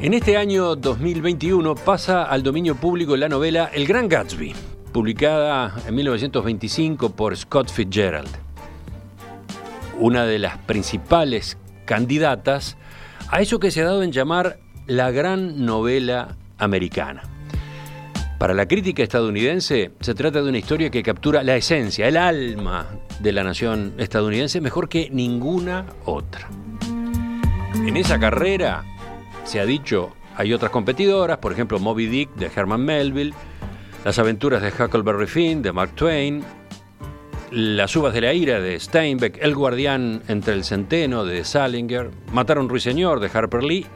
En este año 2021 pasa al dominio público la novela El Gran Gatsby, publicada en 1925 por Scott Fitzgerald. Una de las principales candidatas a eso que se ha dado en llamar la gran novela americana. Para la crítica estadounidense se trata de una historia que captura la esencia, el alma de la nación estadounidense mejor que ninguna otra. En esa carrera se ha dicho, hay otras competidoras, por ejemplo Moby Dick de Herman Melville, Las aventuras de Huckleberry Finn de Mark Twain, Las uvas de la ira de Steinbeck, El guardián entre el centeno de Salinger, Matar a un ruiseñor de Harper Lee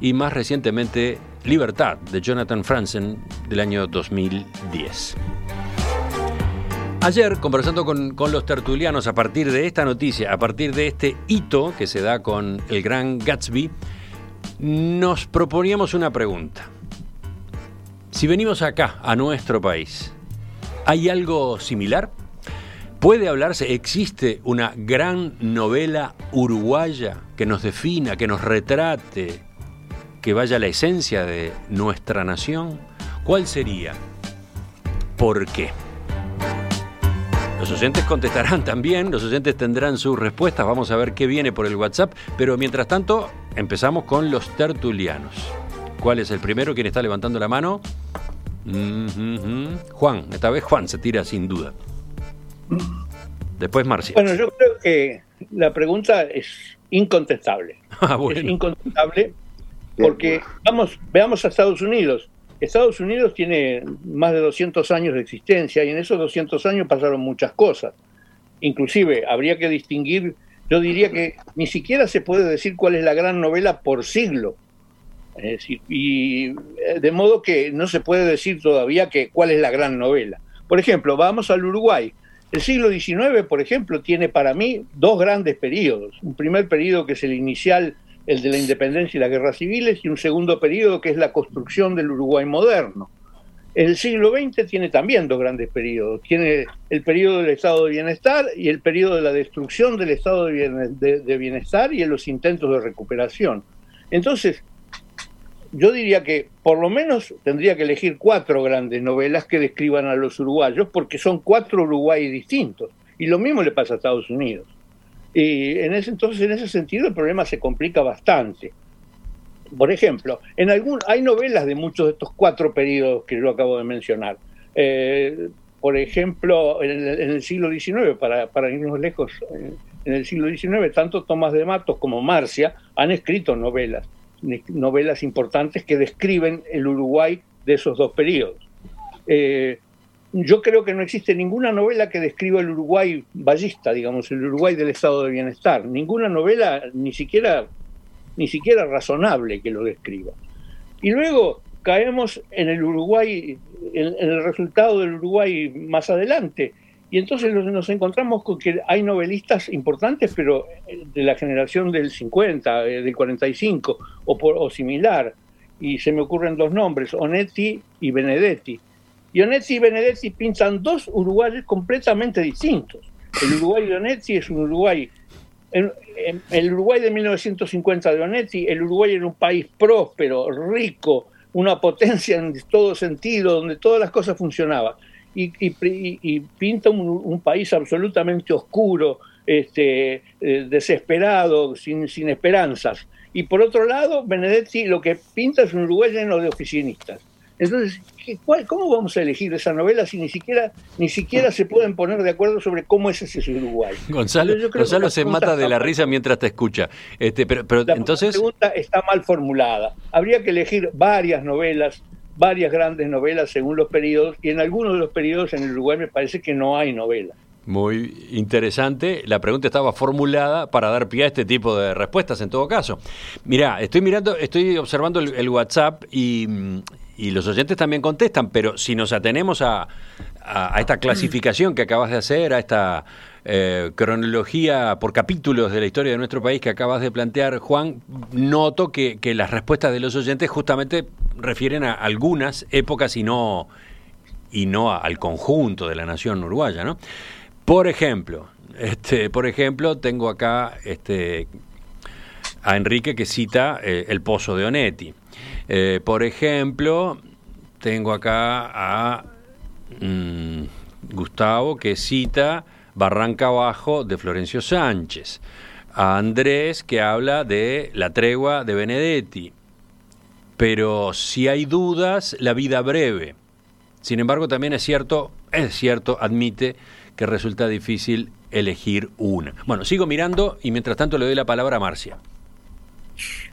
y más recientemente Libertad de Jonathan Franzen del año 2010. Ayer, conversando con, con, los tertulianos a partir de esta noticia, a partir de este hito que se da con el gran Gatsby, nos proponíamos una pregunta. Si venimos acá, a nuestro país, ¿hay algo similar? ¿Puede hablarse, existe una gran novela uruguaya que nos defina, que nos retrate, que vaya a la esencia de nuestra nación? ¿Cuál sería? ¿Por qué? Los oyentes contestarán también, los oyentes tendrán sus respuestas, vamos a ver qué viene por el WhatsApp, pero mientras tanto empezamos con los tertulianos. ¿Cuál es el primero? ¿Quién está levantando la mano? Juan, esta vez Juan se tira sin duda. Después Marcia. Bueno, yo creo que la pregunta es incontestable. Ah, bueno. Es incontestable porque vamos, veamos a Estados Unidos. Estados Unidos tiene más de 200 años de existencia y en esos 200 años pasaron muchas cosas. Inclusive habría que distinguir, yo diría que ni siquiera se puede decir cuál es la gran novela por siglo. y eh, de modo que no se puede decir todavía que cuál es la gran novela. Por ejemplo, vamos al Uruguay. El siglo XIX, por ejemplo, tiene para mí dos grandes periodos. Un primer periodo que es el inicial el de la independencia y las guerras civiles, y un segundo periodo que es la construcción del Uruguay moderno. El siglo XX tiene también dos grandes periodos. Tiene el periodo del estado de bienestar y el periodo de la destrucción del estado de bienestar y en los intentos de recuperación. Entonces, yo diría que por lo menos tendría que elegir cuatro grandes novelas que describan a los uruguayos, porque son cuatro Uruguay distintos. Y lo mismo le pasa a Estados Unidos. Y en ese, entonces, en ese sentido, el problema se complica bastante. Por ejemplo, en algún, hay novelas de muchos de estos cuatro periodos que yo acabo de mencionar. Eh, por ejemplo, en el, siglo XIX, para, para, irnos lejos, eh, en el siglo XIX, tanto Tomás de Matos como Marcia han escrito novelas, novelas importantes que describen el Uruguay de esos dos periodos. Eh, yo creo que no existe ninguna novela que describa el Uruguay ballista, digamos, el Uruguay del estado de bienestar. Ninguna novela, ni siquiera, ni siquiera razonable que lo describa. Y luego caemos en el Uruguay, en, el resultado del Uruguay más adelante. Y entonces nos encontramos con que hay novelistas importantes, pero de la generación del 50, eh, del 45 o, por, o similar. Y se me ocurren dos nombres, Onetti y Benedetti Ionetti y Benedetti pintan dos Uruguayos completamente distintos. El Uruguay de Onetti es un Uruguay, el Uruguay de 1950 de Onetti, el Uruguay era un país próspero, rico, una potencia en todo sentido, donde todas las cosas funcionaban. Y, pinta un, país absolutamente oscuro, este, eh, desesperado, sin, sin esperanzas. Y por otro lado, Benedetti lo que pinta es un Uruguay lleno de oficinistas. Entonces, ¿cómo vamos a elegir esa novela si ni siquiera, ni siquiera se pueden poner de acuerdo sobre cómo es ese Uruguay? Gonzalo, Gonzalo se mata de la risa mientras te escucha. Este, pero, pero la entonces... pregunta está mal formulada. Habría que elegir varias novelas, varias grandes novelas según los periodos, y en algunos de los periodos en el Uruguay me parece que no hay novela. Muy interesante. La pregunta estaba formulada para dar pie a este tipo de respuestas en todo caso. Mira, estoy mirando, estoy observando el, WhatsApp y, los oyentes también contestan, pero si nos atenemos a, esta clasificación que acabas de hacer, a esta eh, cronología por capítulos de la historia de nuestro país que acabas de plantear, Juan, noto que, que las respuestas de los oyentes justamente refieren a algunas épocas y no, y no al conjunto de la nación uruguaya, ¿no? Por ejemplo, este, por ejemplo, tengo acá este, a Enrique que cita eh, El Pozo de Onetti. Eh, por ejemplo, tengo acá a mm, Gustavo que cita Barranca Abajo de Florencio Sánchez, a Andrés que habla de La Tregua de Benedetti, pero si hay dudas, La Vida Breve. Sin embargo, también es cierto, es cierto, admite que resulta difícil elegir una. Bueno, sigo mirando y mientras tanto le doy la palabra a Marcia.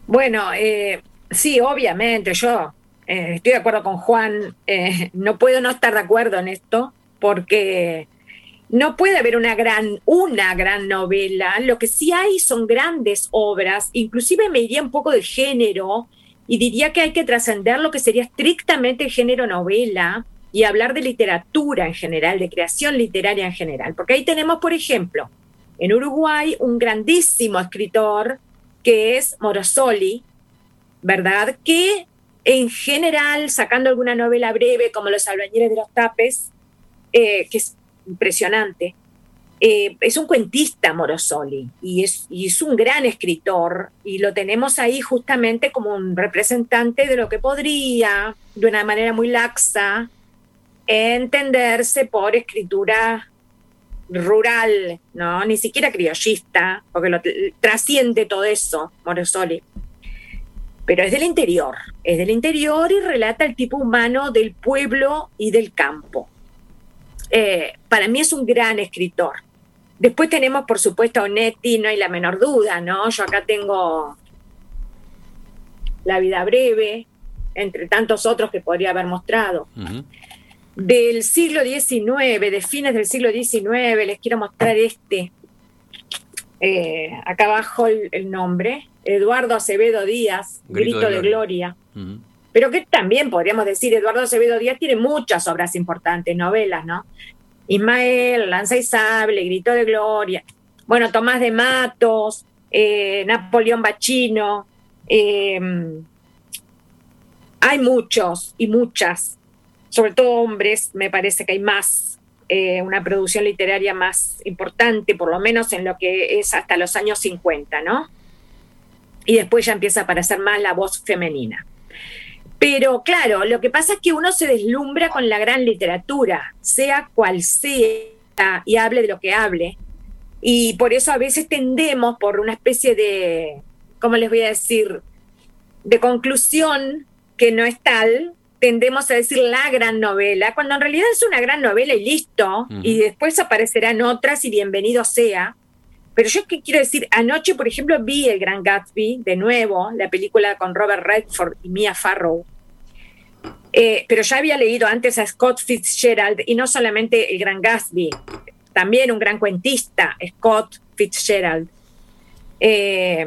Bueno, eh, sí, obviamente, yo eh, estoy de acuerdo con Juan, eh, no puedo no estar de acuerdo en esto, porque no puede haber una gran, una gran novela, lo que sí hay son grandes obras, inclusive me iría un poco de género y diría que hay que trascender lo que sería estrictamente el género novela y hablar de literatura en general, de creación literaria en general, porque ahí tenemos, por ejemplo, en Uruguay un grandísimo escritor que es Morosoli, ¿verdad? Que en general, sacando alguna novela breve como Los albañiles de los tapes, eh, que es impresionante, eh, es un cuentista Morosoli y es, y es un gran escritor y lo tenemos ahí justamente como un representante de lo que podría, de una manera muy laxa, entenderse por escritura rural, ¿no? Ni siquiera criollista, porque lo trasciende todo eso, Morosoli. Pero es del interior, es del interior y relata el tipo humano del pueblo y del campo. Eh, para mí es un gran escritor. Después tenemos, por supuesto, a Onetti, no hay la menor duda, ¿no? Yo acá tengo La vida breve, entre tantos otros que podría haber mostrado del siglo XIX, de fines del siglo XIX, les quiero mostrar este. Eh, acá abajo el, nombre, Eduardo Acevedo Díaz, Grito, de, Gloria. Pero que también podríamos decir, Eduardo Acevedo Díaz tiene muchas obras importantes, novelas, ¿no? Ismael, Lanza y Sable, Grito de Gloria. Bueno, Tomás de Matos, eh, Napoleón Bachino. Eh, hay muchos y muchas sobre todo hombres, me parece que hay más, eh, una producción literaria más importante, por lo menos en lo que es hasta los años 50, ¿no? Y después ya empieza a aparecer más la voz femenina. Pero claro, lo que pasa es que uno se deslumbra con la gran literatura, sea cual sea, y hable de lo que hable. Y por eso a veces tendemos por una especie de, ¿cómo les voy a decir?, de conclusión que no es tal, tendemos a decir la gran novela, cuando en realidad es una gran novela y listo, y después aparecerán otras y bienvenido sea. Pero yo qué quiero decir, anoche, por ejemplo, vi El Gran Gatsby, de nuevo, la película con Robert Redford y Mia Farrow. Eh, pero ya había leído antes a Scott Fitzgerald, y no solamente El Gran Gatsby, también un gran cuentista, Scott Fitzgerald. Eh,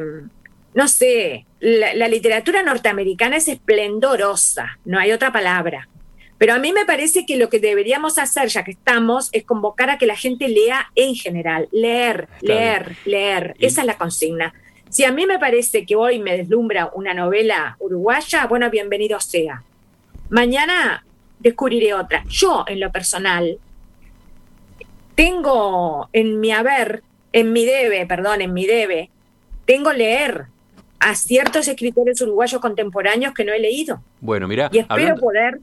no sé, la, literatura norteamericana es esplendorosa, no hay otra palabra. Pero a mí me parece que lo que deberíamos hacer, ya que estamos, es convocar a que la gente lea en general, leer, leer, leer. Esa es la consigna. Si a mí me parece que hoy me deslumbra una novela uruguaya, bueno, bienvenido sea. Mañana descubriré otra. Yo, en lo personal, tengo en mi haber, en mi debe, perdón, en mi debe, tengo leer a ciertos escritores uruguayos contemporáneos que no he leído. Bueno, mira. Y espero poder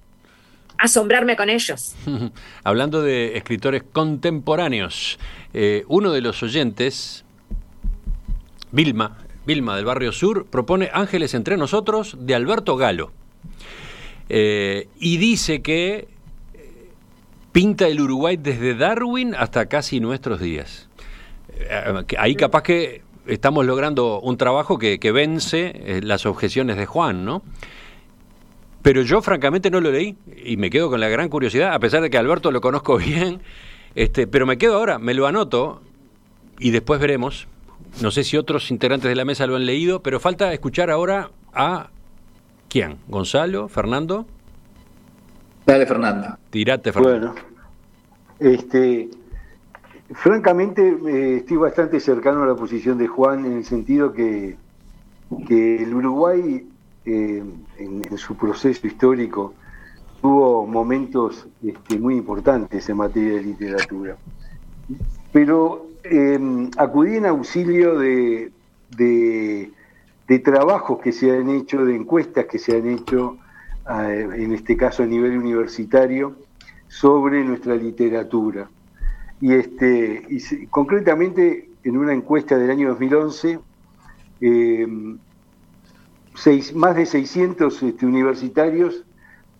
asombrarme con ellos. hablando de escritores contemporáneos, eh, uno de los oyentes, Vilma, Vilma del Barrio Sur, propone Ángeles entre nosotros de Alberto Galo. Eh, y dice que pinta el Uruguay desde Darwin hasta casi nuestros días. Eh, ahí capaz que estamos logrando un trabajo que, vence eh, las objeciones de Juan, ¿no? Pero yo francamente no lo leí y me quedo con la gran curiosidad, a pesar de que Alberto lo conozco bien, este, pero me quedo ahora, me lo anoto y después veremos. No sé si otros integrantes de la mesa lo han leído, pero falta escuchar ahora a quién, Gonzalo, Fernando. Dale, Fernanda. Tirate, Fernando. Bueno, este, Francamente, eh, estoy bastante cercano a la posición de Juan en el sentido que, que el Uruguay, eh, en, su proceso histórico, tuvo momentos este, muy importantes en materia de literatura. Pero em, acudí en auxilio de, de trabajos que se han hecho, de encuestas que se han hecho, en este caso a nivel universitario, sobre nuestra literatura. Y, este, concretamente en una encuesta del año 2011, eh, más de 600 este, universitarios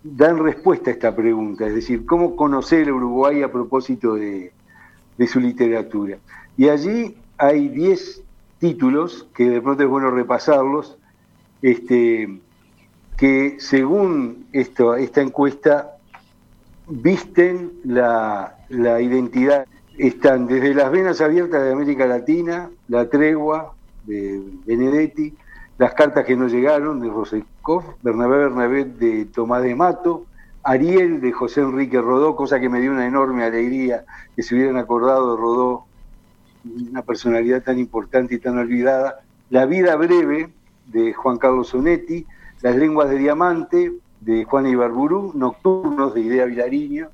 dan respuesta a esta pregunta, es decir, ¿cómo conocer Uruguay a propósito de, su literatura? Y allí hay 10 títulos, que de pronto es bueno repasarlos, este, que según esto, esta encuesta visten la identidad. Están desde las venas abiertas de América Latina, la tregua de Benedetti, las cartas que no llegaron de Rosekov, Bernabé Bernabé de Tomás de Mato, Ariel de José Enrique Rodó, cosa que me dio una enorme alegría que se hubieran acordado de Rodó, una personalidad tan importante y tan olvidada, La vida breve de Juan Carlos Sonetti, Las lenguas de diamante de Juan Ibarburú, Nocturnos de Idea Vilariño,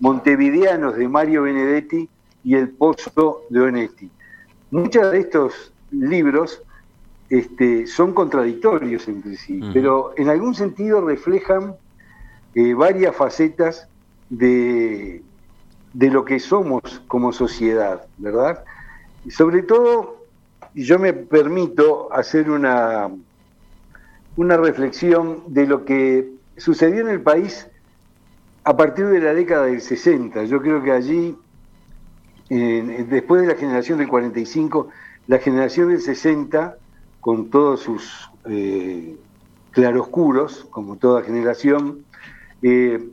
Montevideanos de Mario Benedetti y El Pozo de Onetti. Muchos de estos libros este, son contradictorios entre sí, pero en algún sentido reflejan eh, varias facetas de, de, lo que somos como sociedad, ¿verdad? Y sobre todo, yo me permito hacer una, una reflexión de lo que sucedió en el país a partir de la década del 60. Yo creo que allí, después de la generación del 45, la generación del 60 con todos sus eh, claroscuros, como toda generación, eh,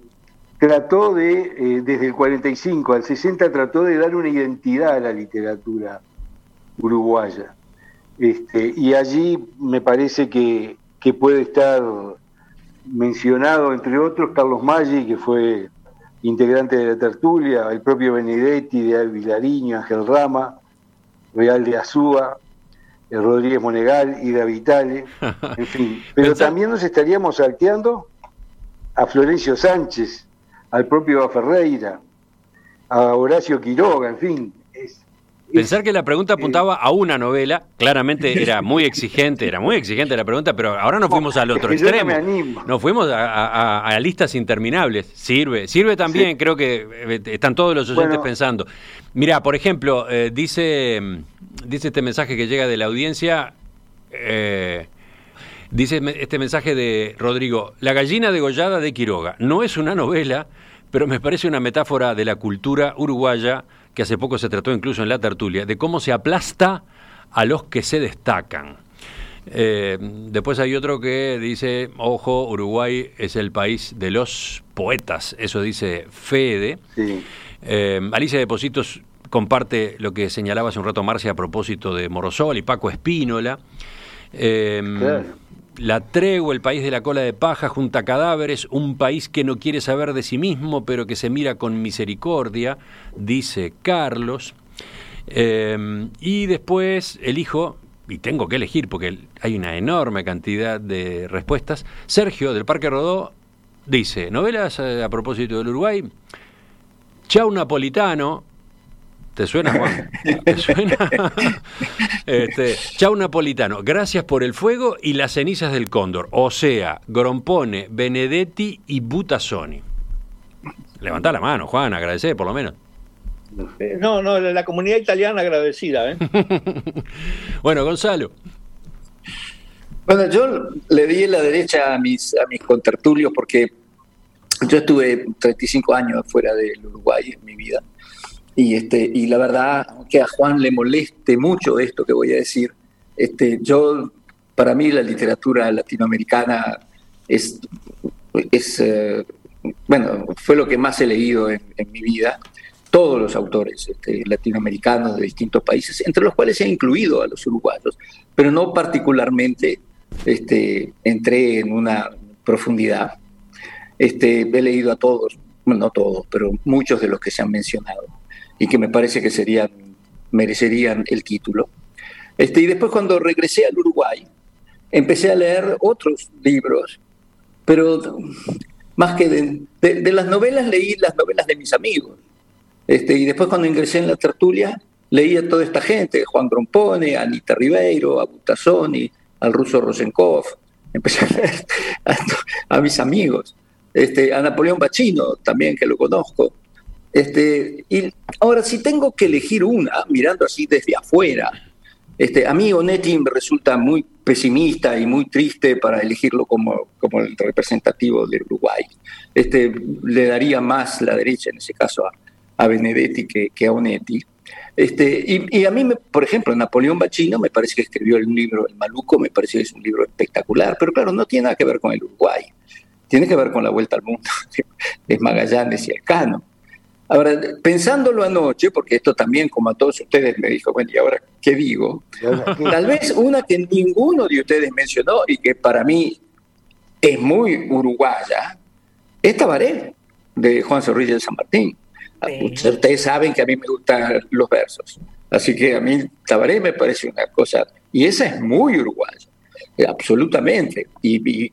trató de, eh, desde el 45 al 60, trató de dar una identidad a la literatura uruguaya. Este, y allí me parece que, puede estar mencionado, entre otros, Carlos Maggi, que fue integrante de la tertulia, el propio Benedetti, de Vilariño, Ángel Rama, Real de Azúa, Rodríguez Monegal, Ida Vitale, en fin. Pero también nos estaríamos salteando a Florencio Sánchez, al propio Ferreira, a Horacio Quiroga, en fin. Pensar que la pregunta apuntaba a una novela, claramente era muy exigente, era muy exigente la pregunta, pero ahora nos fuimos al otro extremo. Nos fuimos a, listas interminables. Sirve, sirve también, creo que eh, están todos los oyentes pensando. Mira, por ejemplo, eh, dice, dice este mensaje que llega de la audiencia. Eh, dice este mensaje de Rodrigo, La gallina degollada de Quiroga. No es una novela, pero me parece una metáfora de la cultura uruguaya que hace poco se trató incluso en la tertulia, de cómo se aplasta a los que se destacan. Eh, después hay otro que dice, ojo, Uruguay es el país de los poetas, eso dice Fede. Eh, Alicia Depositos comparte lo que señalaba hace un rato Marcia a propósito de Morosol y Paco Espínola. Eh, la tregua, el país de la cola de paja, junta cadáveres, un país que no quiere saber de sí mismo, pero que se mira con misericordia, dice Carlos. Em, y después elijo, y tengo que elegir porque hay una enorme cantidad de respuestas, Sergio del Parque Rodó dice, novelas eh, a propósito del Uruguay, Chau Napolitano, ¿Te suena, Juan? ¿Te suena? este, Chau Napolitano, gracias por el fuego y las cenizas del cóndor. O sea, Grompone, Benedetti y Butazzoni. Levanta la mano, Juan, agradece por lo menos. No, no, la comunidad italiana agradecida. ¿eh? bueno, Gonzalo. Bueno, yo le di la derecha a mis, a mis contertulios porque yo estuve 35 años fuera del Uruguay en mi vida y, este, y la verdad, que a Juan le moleste mucho esto que voy a decir, este, yo, para mí la literatura latinoamericana es, es eh, bueno, fue lo que más he leído en, mi vida. Todos los autores este, latinoamericanos de distintos países, entre los cuales ha incluido a los uruguayos, pero no particularmente este, entré en una profundidad. Este, he leído a todos, no todos, pero muchos de los que se han mencionado y que me parece que serían, merecerían el título. Este, y después cuando regresé al Uruguay, empecé a leer otros libros, pero más que de, las novelas leí las novelas de mis amigos. Este, y después cuando ingresé en la tertulia, leí a toda esta gente, Juan Grompone, Anita Ribeiro, a Butazzoni, al ruso Rosenkov, empecé a leer a, mis amigos, este, a Napoleón Bachino también, que lo conozco. Este, y ahora, si tengo que elegir una, mirando así desde afuera, este, a mí Onetti me resulta muy pesimista y muy triste para elegirlo como, como el representativo del Uruguay. Este, le daría más la derecha, en ese caso, a, a Benedetti que, que a Onetti. Este, y, a mí, me, por ejemplo, Napoleón Bachino me parece que escribió el libro El Maluco, me parece que es un libro espectacular, pero claro, no tiene nada que ver con el Uruguay, tiene que ver con la vuelta al mundo de Magallanes y Elcano. Ahora, pensándolo anoche, porque esto también, como a todos ustedes, me dijo, bueno, ¿y ahora qué digo? Tal vez una que ninguno de ustedes mencionó y que para mí es muy uruguaya, es Tabaré, de Juan Zorrilla de San Martín. Ustedes saben que a mí me gustan los versos. Así que a mí Tabaré me parece una cosa, y esa es muy uruguaya, eh, absolutamente, y,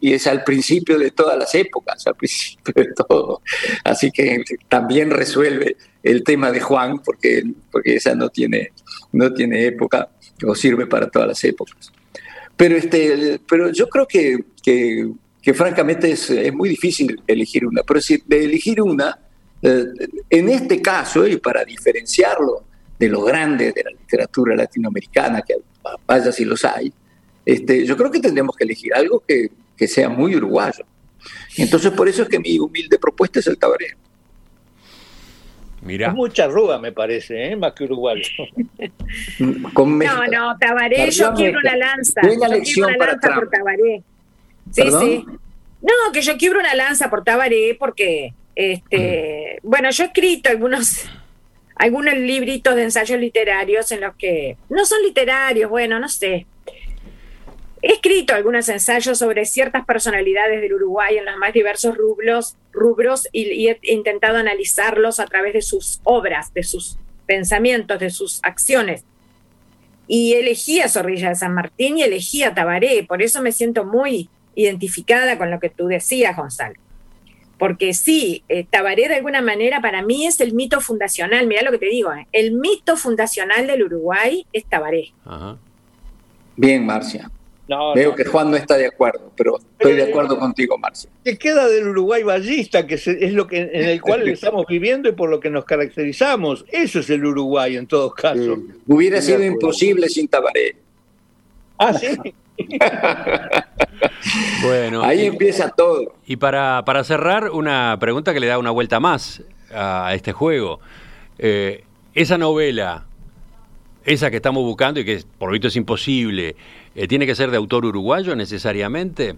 es al principio de todas las épocas, al principio de todo. Así que también resuelve el tema de Juan, porque, porque esa no tiene, no tiene época, o sirve para todas las épocas. Pero, este, pero yo creo que, que, francamente es, es, muy difícil elegir una, pero si de elegir una, eh, en este caso, y para diferenciarlo de los grandes de la literatura latinoamericana, que vaya si los hay, este, yo creo que tendremos que elegir algo que, que sea muy uruguayo. Entonces, por eso es que mi humilde propuesta es el tabaré. Mira. Es mucha arruga, me parece, ¿eh? más que uruguayo. no, no, Tabaré, yo quiero una lanza. Yo quiero una lanza por Tabaré. Sí, sí. No, que yo quiero una lanza por Tabaré porque este, bueno, yo he escrito algunos, algunos libritos de ensayos literarios en los que no son literarios, bueno, no sé. He escrito algunos ensayos sobre ciertas personalidades del Uruguay en los más diversos rubros, rubros y, he intentado analizarlos a través de sus obras, de sus pensamientos, de sus acciones. Y elegí a Zorrilla de San Martín y elegí a Tabaré, por eso me siento muy identificada con lo que tú decías, Gonzalo porque sí, eh, Tabaré de alguna manera para mí es el mito fundacional, mira lo que te digo, eh, el mito fundacional del Uruguay es Tabaré. Bien, Marcia. Veo que Juan no está de acuerdo, pero estoy de acuerdo contigo, Marcia. ¿Qué queda del Uruguay ballista, que es lo que en el cual estamos viviendo y por lo que nos caracterizamos? Eso es el Uruguay en todos casos. Hubiera sido imposible sin Tabaré. Ah, sí. bueno. Ahí empieza todo. Y para, para, cerrar, una pregunta que le da una vuelta más a este juego. Eh, esa novela, esa que estamos buscando y que por lo visto es imposible, eh, ¿tiene que ser de autor uruguayo necesariamente?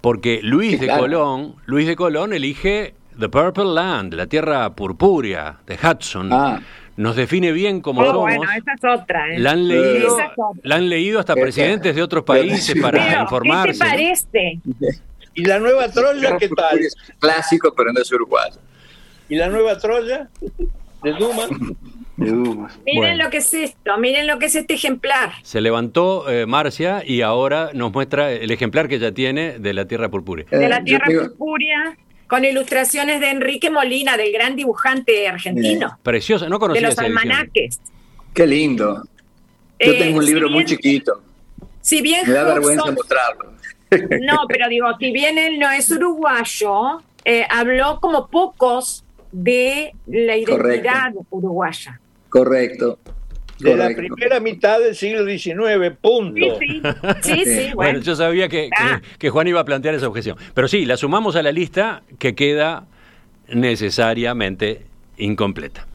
Porque Luis de Colón, Luis de Colón elige The Purple Land, la tierra purpúrea de Hudson. Ah nos define bien como somos. Bueno, esa es otra. ¿eh? La, han leído, la han leído hasta presidentes de otros países para informarse. ¿Qué te parece? ¿Y la nueva Troya qué tal? clásico, pero no es uruguayo. ¿Y la nueva Troya? ¿De Dumas? De Dumas. Miren lo que es esto, miren lo que es este ejemplar. Se levantó eh, Marcia y ahora nos muestra el ejemplar que ya tiene de la Tierra Purpúrea. De la Tierra Purpúrea con ilustraciones de Enrique Molina, del gran dibujante argentino. Preciosa, no conocía De los almanaques. Qué lindo. Yo eh, tengo un libro muy chiquito. Si bien Me da vergüenza mostrarlo. No, pero digo, si bien él no es uruguayo, eh, habló como pocos de la identidad uruguaya. Correcto de la primera mitad del siglo XIX, punto. Sí, sí, sí, bueno. yo sabía ah. que, Juan iba a plantear esa objeción. Pero sí, la sumamos a la lista que queda necesariamente incompleta.